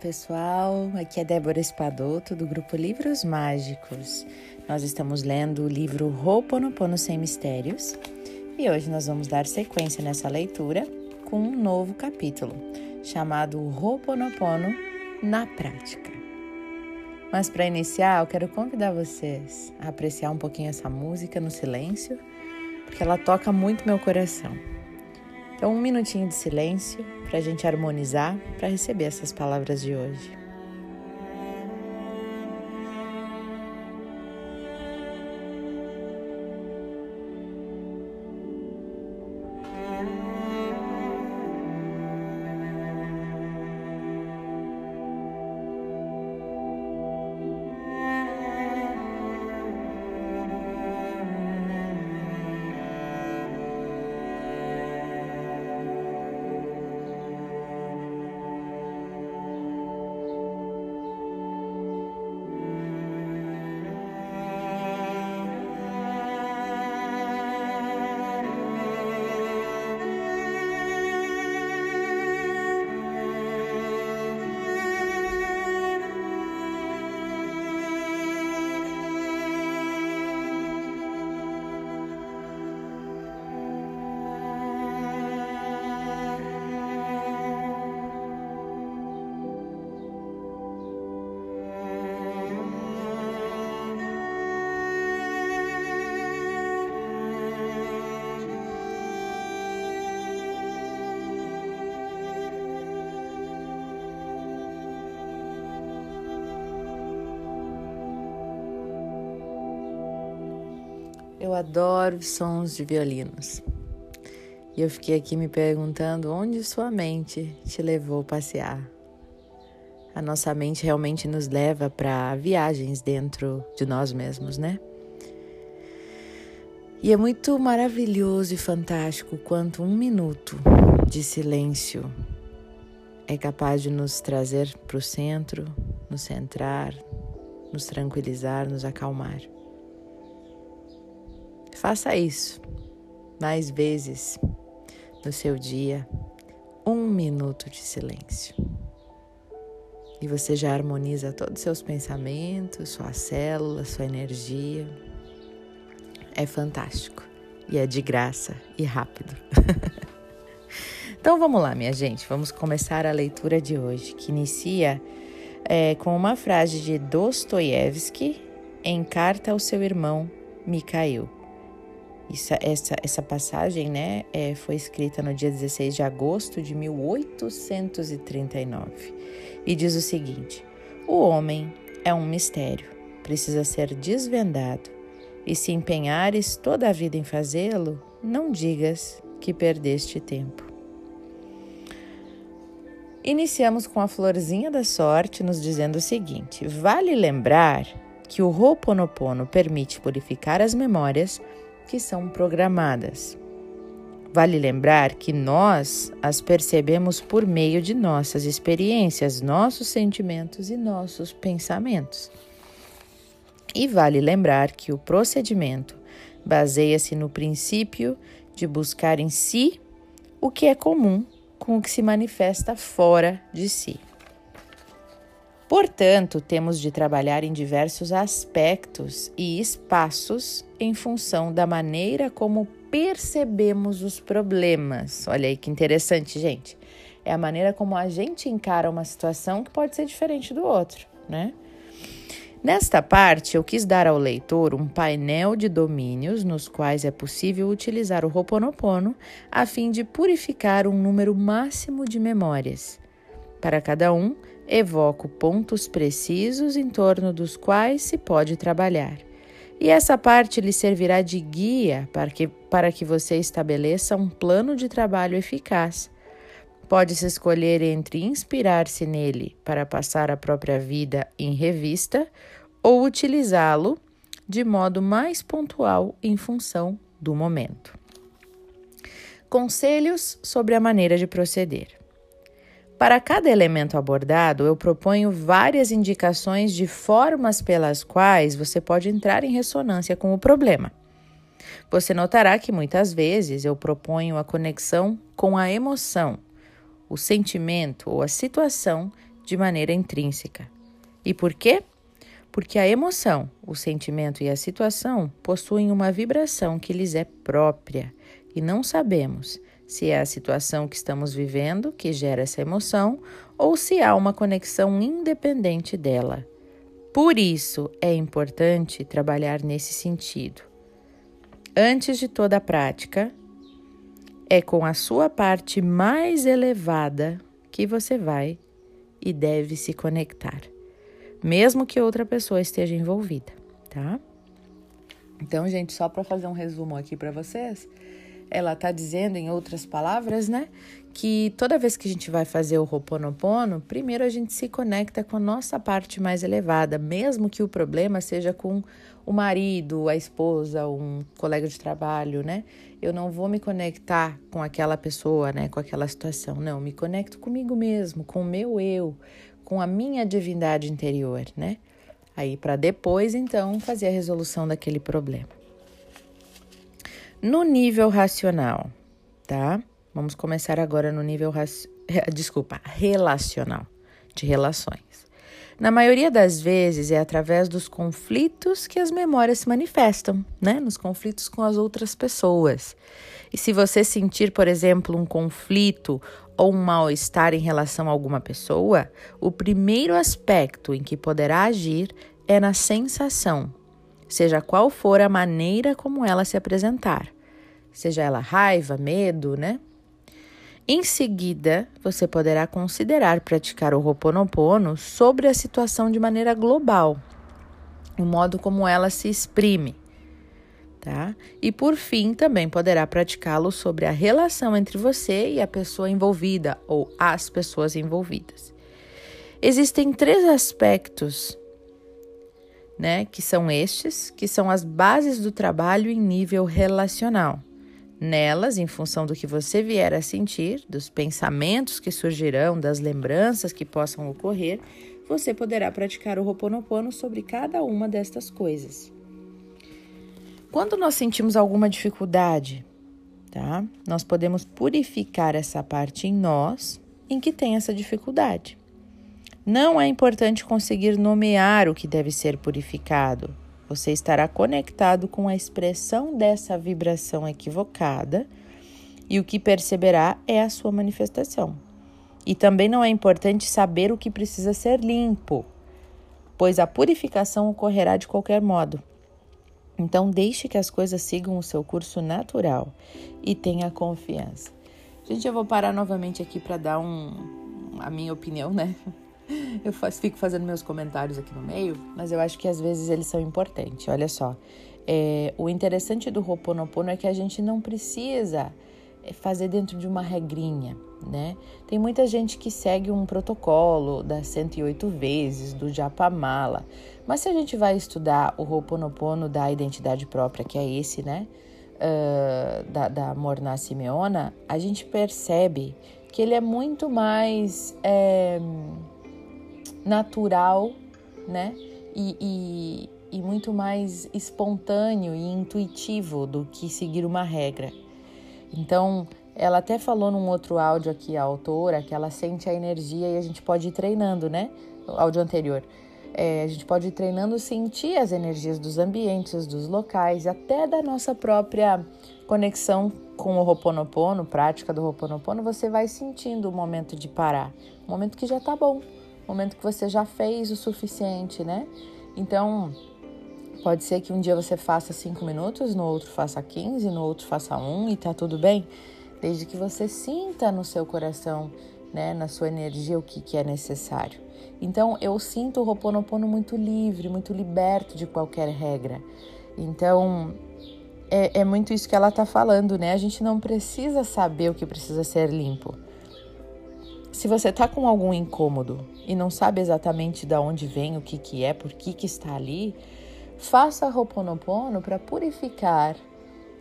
pessoal, aqui é Débora Espadoto do grupo Livros Mágicos. Nós estamos lendo o livro Ho'oponopono Sem Mistérios e hoje nós vamos dar sequência nessa leitura com um novo capítulo chamado Ho'oponopono na Prática. Mas para iniciar, eu quero convidar vocês a apreciar um pouquinho essa música no silêncio, porque ela toca muito meu coração. Então, um minutinho de silêncio para a gente harmonizar, para receber essas palavras de hoje. Adoro sons de violinos. E eu fiquei aqui me perguntando onde sua mente te levou a passear. A nossa mente realmente nos leva para viagens dentro de nós mesmos, né? E é muito maravilhoso e fantástico quanto um minuto de silêncio é capaz de nos trazer para o centro, nos centrar, nos tranquilizar, nos acalmar. Faça isso mais vezes no seu dia, um minuto de silêncio. E você já harmoniza todos os seus pensamentos, sua célula, sua energia. É fantástico e é de graça e rápido. então vamos lá, minha gente, vamos começar a leitura de hoje, que inicia é, com uma frase de Dostoiévski em carta ao seu irmão Mikhail. Essa, essa passagem né, é, foi escrita no dia 16 de agosto de 1839 e diz o seguinte: O homem é um mistério, precisa ser desvendado, e se empenhares toda a vida em fazê-lo, não digas que perdeste tempo. Iniciamos com a florzinha da sorte, nos dizendo o seguinte: vale lembrar que o Ho'oponopono permite purificar as memórias que são programadas. Vale lembrar que nós as percebemos por meio de nossas experiências, nossos sentimentos e nossos pensamentos. E vale lembrar que o procedimento baseia-se no princípio de buscar em si o que é comum com o que se manifesta fora de si. Portanto, temos de trabalhar em diversos aspectos e espaços em função da maneira como percebemos os problemas. Olha aí que interessante, gente. É a maneira como a gente encara uma situação que pode ser diferente do outro, né? Nesta parte, eu quis dar ao leitor um painel de domínios nos quais é possível utilizar o Ho'oponopono a fim de purificar um número máximo de memórias. Para cada um, evoco pontos precisos em torno dos quais se pode trabalhar. E essa parte lhe servirá de guia para que, para que você estabeleça um plano de trabalho eficaz. Pode-se escolher entre inspirar-se nele para passar a própria vida em revista ou utilizá-lo de modo mais pontual em função do momento. Conselhos sobre a maneira de proceder. Para cada elemento abordado, eu proponho várias indicações de formas pelas quais você pode entrar em ressonância com o problema. Você notará que muitas vezes eu proponho a conexão com a emoção, o sentimento ou a situação de maneira intrínseca. E por quê? Porque a emoção, o sentimento e a situação possuem uma vibração que lhes é própria e não sabemos se é a situação que estamos vivendo que gera essa emoção ou se há uma conexão independente dela. Por isso é importante trabalhar nesse sentido. Antes de toda a prática, é com a sua parte mais elevada que você vai e deve se conectar, mesmo que outra pessoa esteja envolvida, tá? Então, gente, só para fazer um resumo aqui para vocês, ela está dizendo, em outras palavras, né, que toda vez que a gente vai fazer o Ho'oponopono, primeiro a gente se conecta com a nossa parte mais elevada, mesmo que o problema seja com o marido, a esposa, um colega de trabalho, né? Eu não vou me conectar com aquela pessoa, né, com aquela situação. Não, me conecto comigo mesmo, com o meu eu, com a minha divindade interior, né? Aí para depois então fazer a resolução daquele problema no nível racional, tá? Vamos começar agora no nível desculpa, relacional, de relações. Na maioria das vezes é através dos conflitos que as memórias se manifestam, né? Nos conflitos com as outras pessoas. E se você sentir, por exemplo, um conflito ou um mal-estar em relação a alguma pessoa, o primeiro aspecto em que poderá agir é na sensação, seja qual for a maneira como ela se apresentar, seja ela raiva, medo, né? Em seguida, você poderá considerar praticar o Ho'oponopono sobre a situação de maneira global, o modo como ela se exprime, tá? E por fim, também poderá praticá-lo sobre a relação entre você e a pessoa envolvida ou as pessoas envolvidas. Existem três aspectos né, que são estes, que são as bases do trabalho em nível relacional. Nelas, em função do que você vier a sentir, dos pensamentos que surgirão, das lembranças que possam ocorrer, você poderá praticar o Ho'oponopono sobre cada uma destas coisas. Quando nós sentimos alguma dificuldade, tá? Nós podemos purificar essa parte em nós em que tem essa dificuldade. Não é importante conseguir nomear o que deve ser purificado. Você estará conectado com a expressão dessa vibração equivocada e o que perceberá é a sua manifestação. E também não é importante saber o que precisa ser limpo, pois a purificação ocorrerá de qualquer modo. Então, deixe que as coisas sigam o seu curso natural e tenha confiança. Gente, eu vou parar novamente aqui para dar um, a minha opinião, né? Eu faço, fico fazendo meus comentários aqui no meio, mas eu acho que às vezes eles são importantes. Olha só, é, o interessante do Ho'oponopono é que a gente não precisa é, fazer dentro de uma regrinha, né? Tem muita gente que segue um protocolo das 108 vezes, do Japamala, mas se a gente vai estudar o Ho'oponopono da identidade própria, que é esse, né? Uh, da, da Morna Simeona, a gente percebe que ele é muito mais... É, natural, né? E, e, e muito mais espontâneo e intuitivo do que seguir uma regra. Então, ela até falou num outro áudio aqui, a autora, que ela sente a energia e a gente pode ir treinando, né? O áudio anterior. É, a gente pode ir treinando sentir as energias dos ambientes, dos locais, até da nossa própria conexão com o Ho'oponopono, prática do Ho'oponopono, você vai sentindo o momento de parar, o momento que já tá bom, momento que você já fez o suficiente, né? Então, pode ser que um dia você faça cinco minutos, no outro faça 15, no outro faça um e tá tudo bem, desde que você sinta no seu coração, né, na sua energia o que, que é necessário. Então, eu sinto o Ho'oponopono muito livre, muito liberto de qualquer regra. Então, é, é muito isso que ela tá falando, né? A gente não precisa saber o que precisa ser limpo. Se você está com algum incômodo e não sabe exatamente de onde vem, o que, que é, por que, que está ali, faça Ho'oponopono para purificar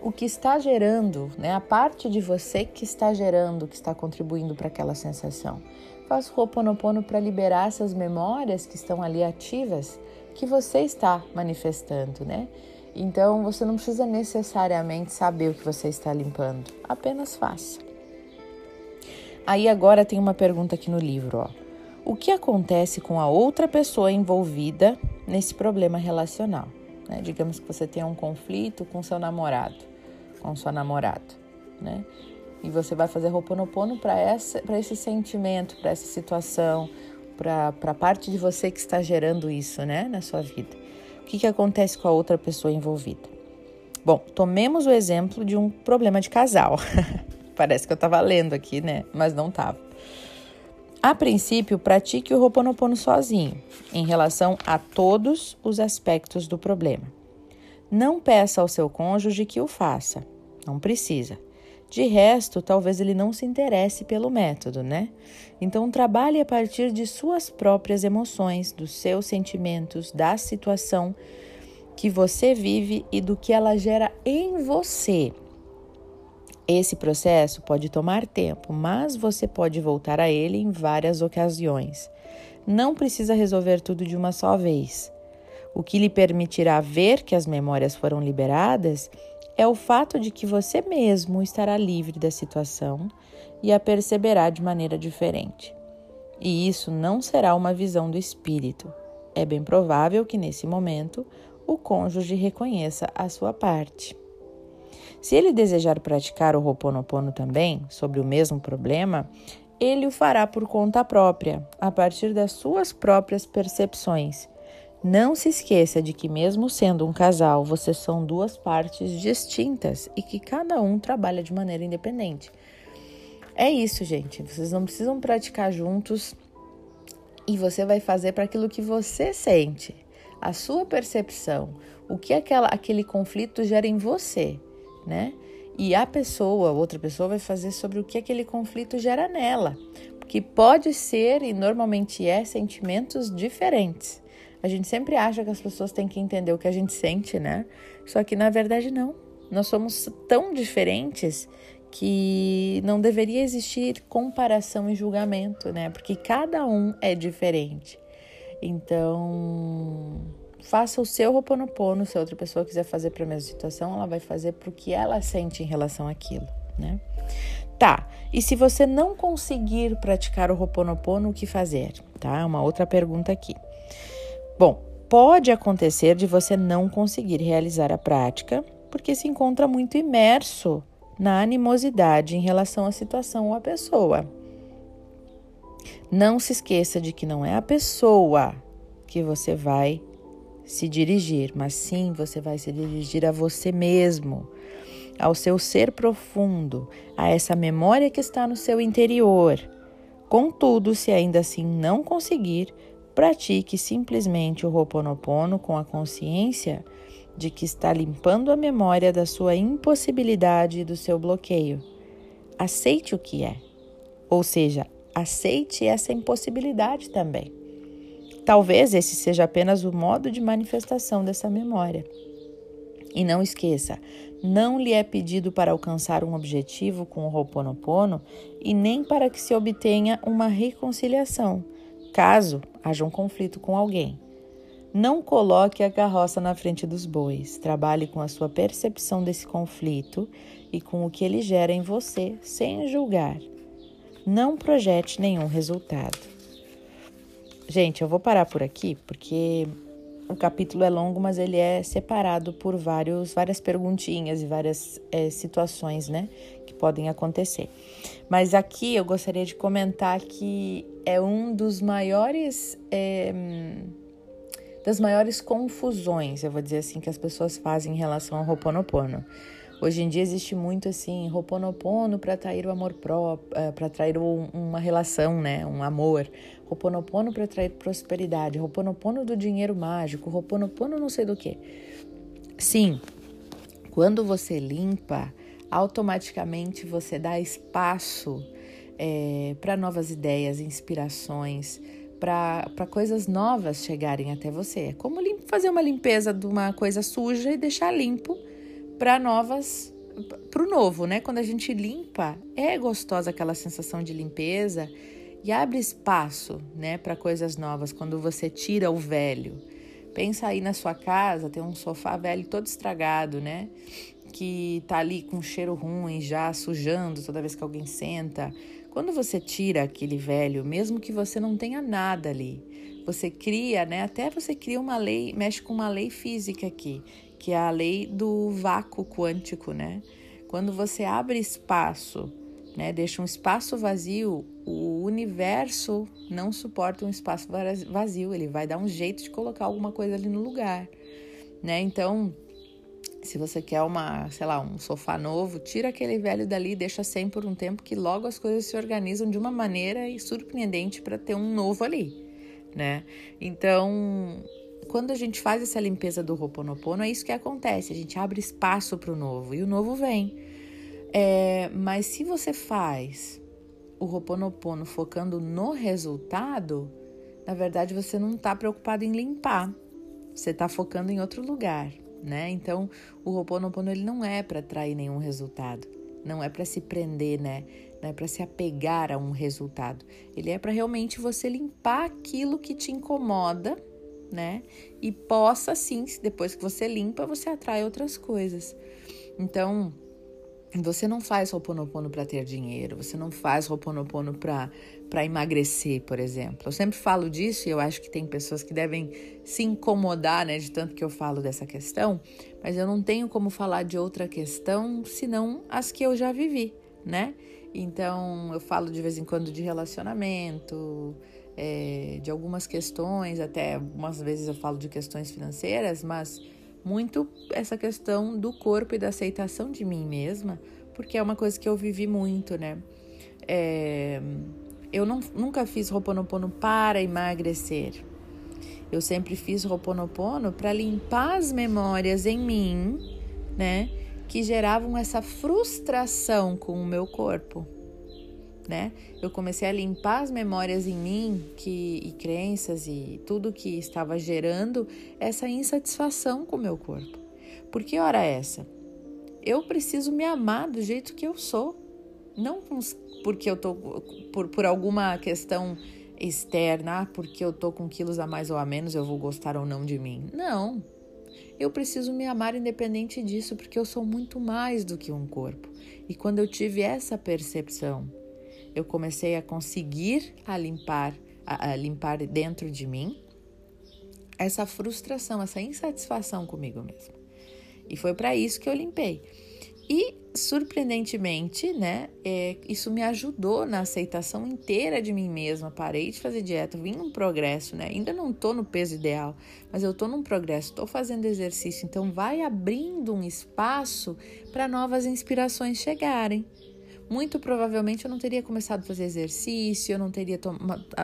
o que está gerando, né? a parte de você que está gerando, que está contribuindo para aquela sensação. Faça Ho'oponopono para liberar essas memórias que estão ali ativas, que você está manifestando, né? Então você não precisa necessariamente saber o que você está limpando, apenas faça. Aí agora tem uma pergunta aqui no livro, ó. o que acontece com a outra pessoa envolvida nesse problema relacional. Né? Digamos que você tenha um conflito com seu namorado, com sua namorada, né? E você vai fazer Ho'oponopono para esse sentimento, para essa situação, para a parte de você que está gerando isso, né, na sua vida. O que, que acontece com a outra pessoa envolvida? Bom, tomemos o exemplo de um problema de casal. Parece que eu estava lendo aqui, né? Mas não estava. A princípio, pratique o Ho'oponopono sozinho, em relação a todos os aspectos do problema. Não peça ao seu cônjuge que o faça, não precisa. De resto, talvez ele não se interesse pelo método, né? Então, trabalhe a partir de suas próprias emoções, dos seus sentimentos, da situação que você vive e do que ela gera em você. Esse processo pode tomar tempo, mas você pode voltar a ele em várias ocasiões. Não precisa resolver tudo de uma só vez. O que lhe permitirá ver que as memórias foram liberadas é o fato de que você mesmo estará livre da situação e a perceberá de maneira diferente. E isso não será uma visão do espírito. É bem provável que nesse momento o cônjuge reconheça a sua parte. Se ele desejar praticar o Ho'oponopono também, sobre o mesmo problema, ele o fará por conta própria, a partir das suas próprias percepções não se esqueça de que, mesmo sendo um casal, vocês são duas partes distintas e que cada um trabalha de maneira independente. É isso, gente. Vocês não precisam praticar juntos e você vai fazer para aquilo que você sente, a sua percepção, o que aquela, aquele conflito gera em você, né? E a pessoa, outra pessoa, vai fazer sobre o que aquele conflito gera nela, que pode ser e normalmente é sentimentos diferentes. A gente sempre acha que as pessoas têm que entender o que a gente sente, né? Só que na verdade não. Nós somos tão diferentes que não deveria existir comparação e julgamento, né? Porque cada um é diferente. Então, faça o seu Ho'oponopono, se outra pessoa quiser fazer para a mesma situação, ela vai fazer para o que ela sente em relação àquilo, né? Tá, e se você não conseguir praticar o Ho'oponopono, o que fazer? Tá, uma outra pergunta aqui. Bom, pode acontecer de você não conseguir realizar a prática porque se encontra muito imerso na animosidade em relação à situação ou à pessoa. Não se esqueça de que não é a pessoa que você vai se dirigir, mas sim você vai se dirigir a você mesmo, ao seu ser profundo, a essa memória que está no seu interior. Contudo, se ainda assim não conseguir, Pratique simplesmente o Ho'oponopono com a consciência de que está limpando a memória da sua impossibilidade e do seu bloqueio. Aceite o que é, ou seja, aceite essa impossibilidade também. Talvez esse seja apenas o modo de manifestação dessa memória. E não esqueça, não lhe é pedido para alcançar um objetivo com o Ho'oponopono e nem para que se obtenha uma reconciliação caso haja um conflito com alguém. Não coloque a carroça na frente dos bois. Trabalhe com a sua percepção desse conflito e com o que ele gera em você, sem julgar. Não projete nenhum resultado. Gente, eu vou parar por aqui porque o capítulo é longo, mas ele é separado por vários, várias perguntinhas e várias é, situações, né, que podem acontecer. Mas aqui eu gostaria de comentar que é um dos maiores. É, das maiores confusões, eu vou dizer assim, que as pessoas fazem em relação ao Ho'oponopono. Hoje em dia existe muito assim, Ho'oponopono para atrair o amor próprio, eh, para atrair uma relação, né, um amor. Ho'oponopono para atrair prosperidade, Ho'oponopono do dinheiro mágico, Ho'oponopono não sei do que. Sim, quando você limpa, automaticamente você dá espaço é, para novas ideias, inspirações, para coisas novas chegarem até você. É como fazer uma limpeza de uma coisa suja e deixar limpo para novas, para o novo, né? Quando a gente limpa, é gostosa aquela sensação de limpeza e abre espaço, né, para coisas novas. Quando você tira o velho, pensa aí na sua casa, tem um sofá velho todo estragado, né? Que tá ali com cheiro ruim, já sujando toda vez que alguém senta Quando você tira aquele velho, mesmo que você não tenha nada ali, você cria, né? Até você cria uma lei, mexe com uma lei física aqui, que é a lei do vácuo quântico, né? Quando você abre espaço, né, deixa um espaço vazio, o universo não suporta um espaço vazio, ele vai dar um jeito de colocar alguma coisa ali no lugar, né? Então, se você quer uma, sei lá, um sofá novo, tira aquele velho dali, deixa sem por um tempo que logo as coisas se organizam de uma maneira surpreendente para ter um novo ali, né? Então, quando a gente faz essa limpeza do Ho'oponopono, é isso que acontece, a gente abre espaço para o novo e o novo vem. É, mas se você faz o Ho'oponopono focando no resultado, na verdade você não está preocupado em limpar, você está focando em outro lugar né? Então, o Ho'oponopono ele não é para atrair nenhum resultado, não é para se prender, né? Não é para se apegar a um resultado. Ele é para realmente você limpar aquilo que te incomoda, né? E possa sim, depois que você limpa, você atrai outras coisas. Então, você não faz Ho'oponopono para ter dinheiro, você não faz Ho'oponopono para emagrecer, por exemplo. Eu sempre falo disso e eu acho que tem pessoas que devem se incomodar, né, de tanto que eu falo dessa questão, mas eu não tenho como falar de outra questão senão as que eu já vivi, né? Então eu falo de vez em quando de relacionamento, é, de algumas questões, até algumas vezes eu falo de questões financeiras, mas muito essa questão do corpo e da aceitação de mim mesma, porque é uma coisa que eu vivi muito, né? É, eu não, nunca fiz Roponopono para emagrecer. Eu sempre fiz Roponopono para limpar as memórias em mim, né? Que geravam essa frustração com o meu corpo né? Eu comecei a limpar as memórias em mim que, e crenças e tudo que estava gerando essa insatisfação com o meu corpo. Por que hora é essa? Eu preciso me amar do jeito que eu sou, não porque eu tô por, por alguma questão externa, ah, porque eu tô com quilos a mais ou a menos, eu vou gostar ou não de mim. Não. Eu preciso me amar independente disso, porque eu sou muito mais do que um corpo. E quando eu tive essa percepção, eu comecei a conseguir a limpar, a, a limpar dentro de mim essa frustração, essa insatisfação comigo mesma. E foi para isso que eu limpei. E surpreendentemente, né, é, isso me ajudou na aceitação inteira de mim mesma. Parei de fazer dieta, vim num progresso, né? Ainda não tô no peso ideal, mas eu tô num progresso, tô fazendo exercício, então vai abrindo um espaço para novas inspirações chegarem muito provavelmente eu não teria começado a fazer exercício, eu não teria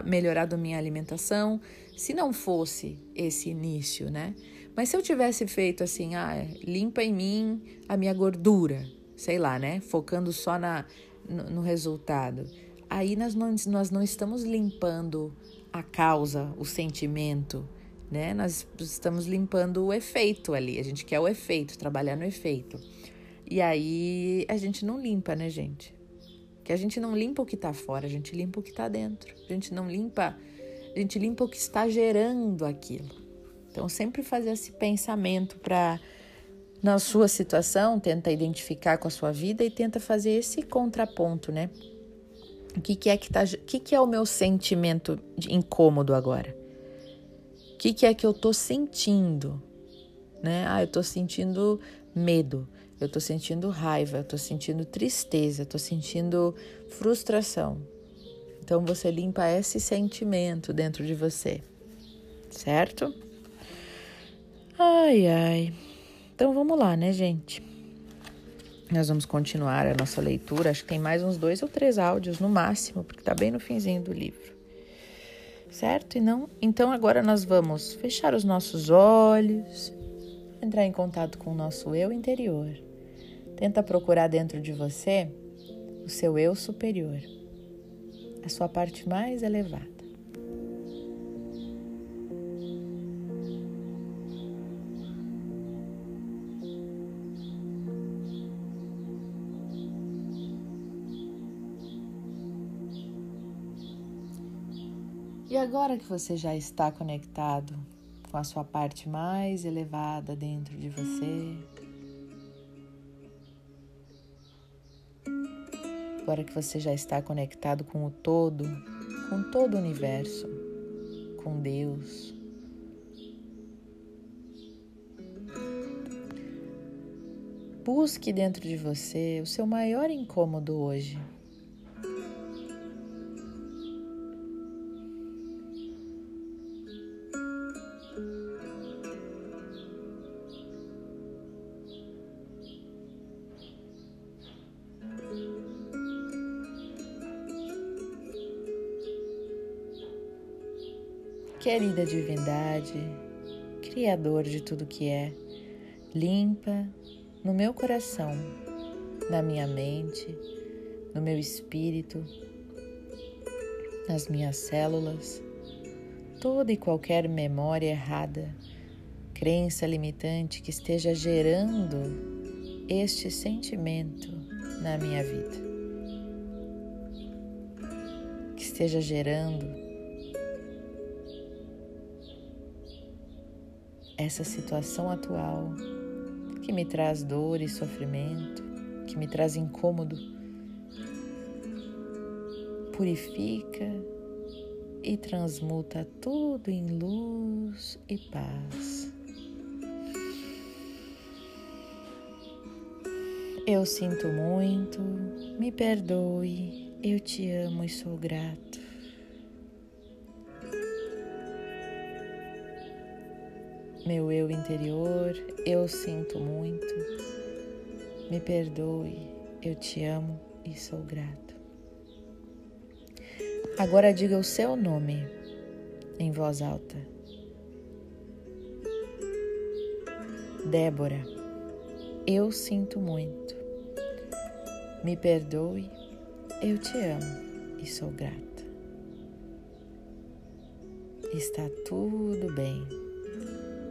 melhorado a minha alimentação se não fosse esse início, né? Mas se eu tivesse feito assim, ah, limpa em mim a minha gordura, sei lá, né? Focando só na, no, no resultado. Aí nós não, nós não estamos limpando a causa, o sentimento, né? Nós estamos limpando o efeito ali. A gente quer o efeito, trabalhar no efeito. E aí a gente não limpa, né, gente? Que a gente não limpa o que está fora, a gente limpa o que está dentro. A gente não limpa, a gente limpa o que está gerando aquilo. Então, sempre fazer esse pensamento para na sua situação, tenta identificar com a sua vida e tenta fazer esse contraponto, né? O que, que é que tá, o que, que é o meu sentimento de incômodo agora? O que, que é que eu tô sentindo? Né? Ah, eu tô sentindo medo eu estou sentindo raiva, eu estou sentindo tristeza, estou sentindo frustração. Então você limpa esse sentimento dentro de você, certo? Ai, ai. Então vamos lá, né, gente? Nós vamos continuar a nossa leitura. Acho que tem mais uns dois ou três áudios no máximo, porque está bem no finzinho do livro. Certo? E não? Então agora nós vamos fechar os nossos olhos, entrar em contato com o nosso eu interior Tenta procurar dentro de você o seu eu superior, a sua parte mais elevada. E agora que você já está conectado com a sua parte mais elevada dentro de você, Agora que você já está conectado com o todo, com todo o universo, com Deus, busque dentro de você o seu maior incômodo hoje. Querida divindade, Criador de tudo que é, limpa no meu coração, na minha mente, no meu espírito, nas minhas células, toda e qualquer memória errada, crença limitante que esteja gerando este sentimento na minha vida. Que esteja gerando essa situação atual que me traz dor e sofrimento, que me traz incômodo, purifica e transmuta tudo em luz e paz. Eu sinto muito, me perdoe, eu te amo e sou grato. Meu eu interior, eu sinto muito, me perdoe, eu te amo e sou grato. Agora diga o seu nome em voz alta. Débora, eu sinto muito. Me perdoe, eu te amo e sou grata. Está tudo bem.